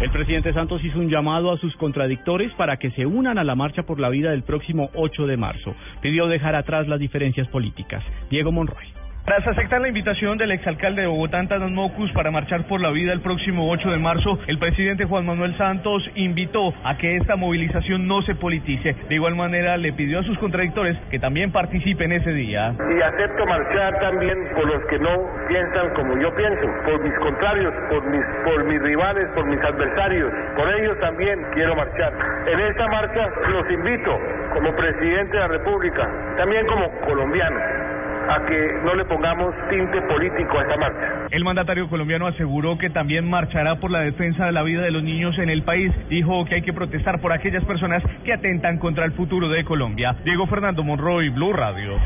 El presidente Santos hizo un llamado a sus contradictores para que se unan a la marcha por la vida del próximo 8 de marzo. Pidió dejar atrás las diferencias políticas. Diego Monroy. Tras aceptar la invitación del exalcalde de Bogotá, Antanas Mocus, para marchar por la vida el próximo 8 de marzo, el presidente Juan Manuel Santos invitó a que esta movilización no se politice. De igual manera, le pidió a sus contradictores que también participen ese día. Y acepto marchar también por los que no piensan como yo pienso, por mis contrarios, por mis, por mis rivales, por mis adversarios. Por ellos también quiero marchar. En esta marcha los invito como presidente de la República, también como colombiano a que no le pongamos tinte político a esta marcha. El mandatario colombiano aseguró que también marchará por la defensa de la vida de los niños en el país. Dijo que hay que protestar por aquellas personas que atentan contra el futuro de Colombia. Diego Fernando Monroy, Blue Radio.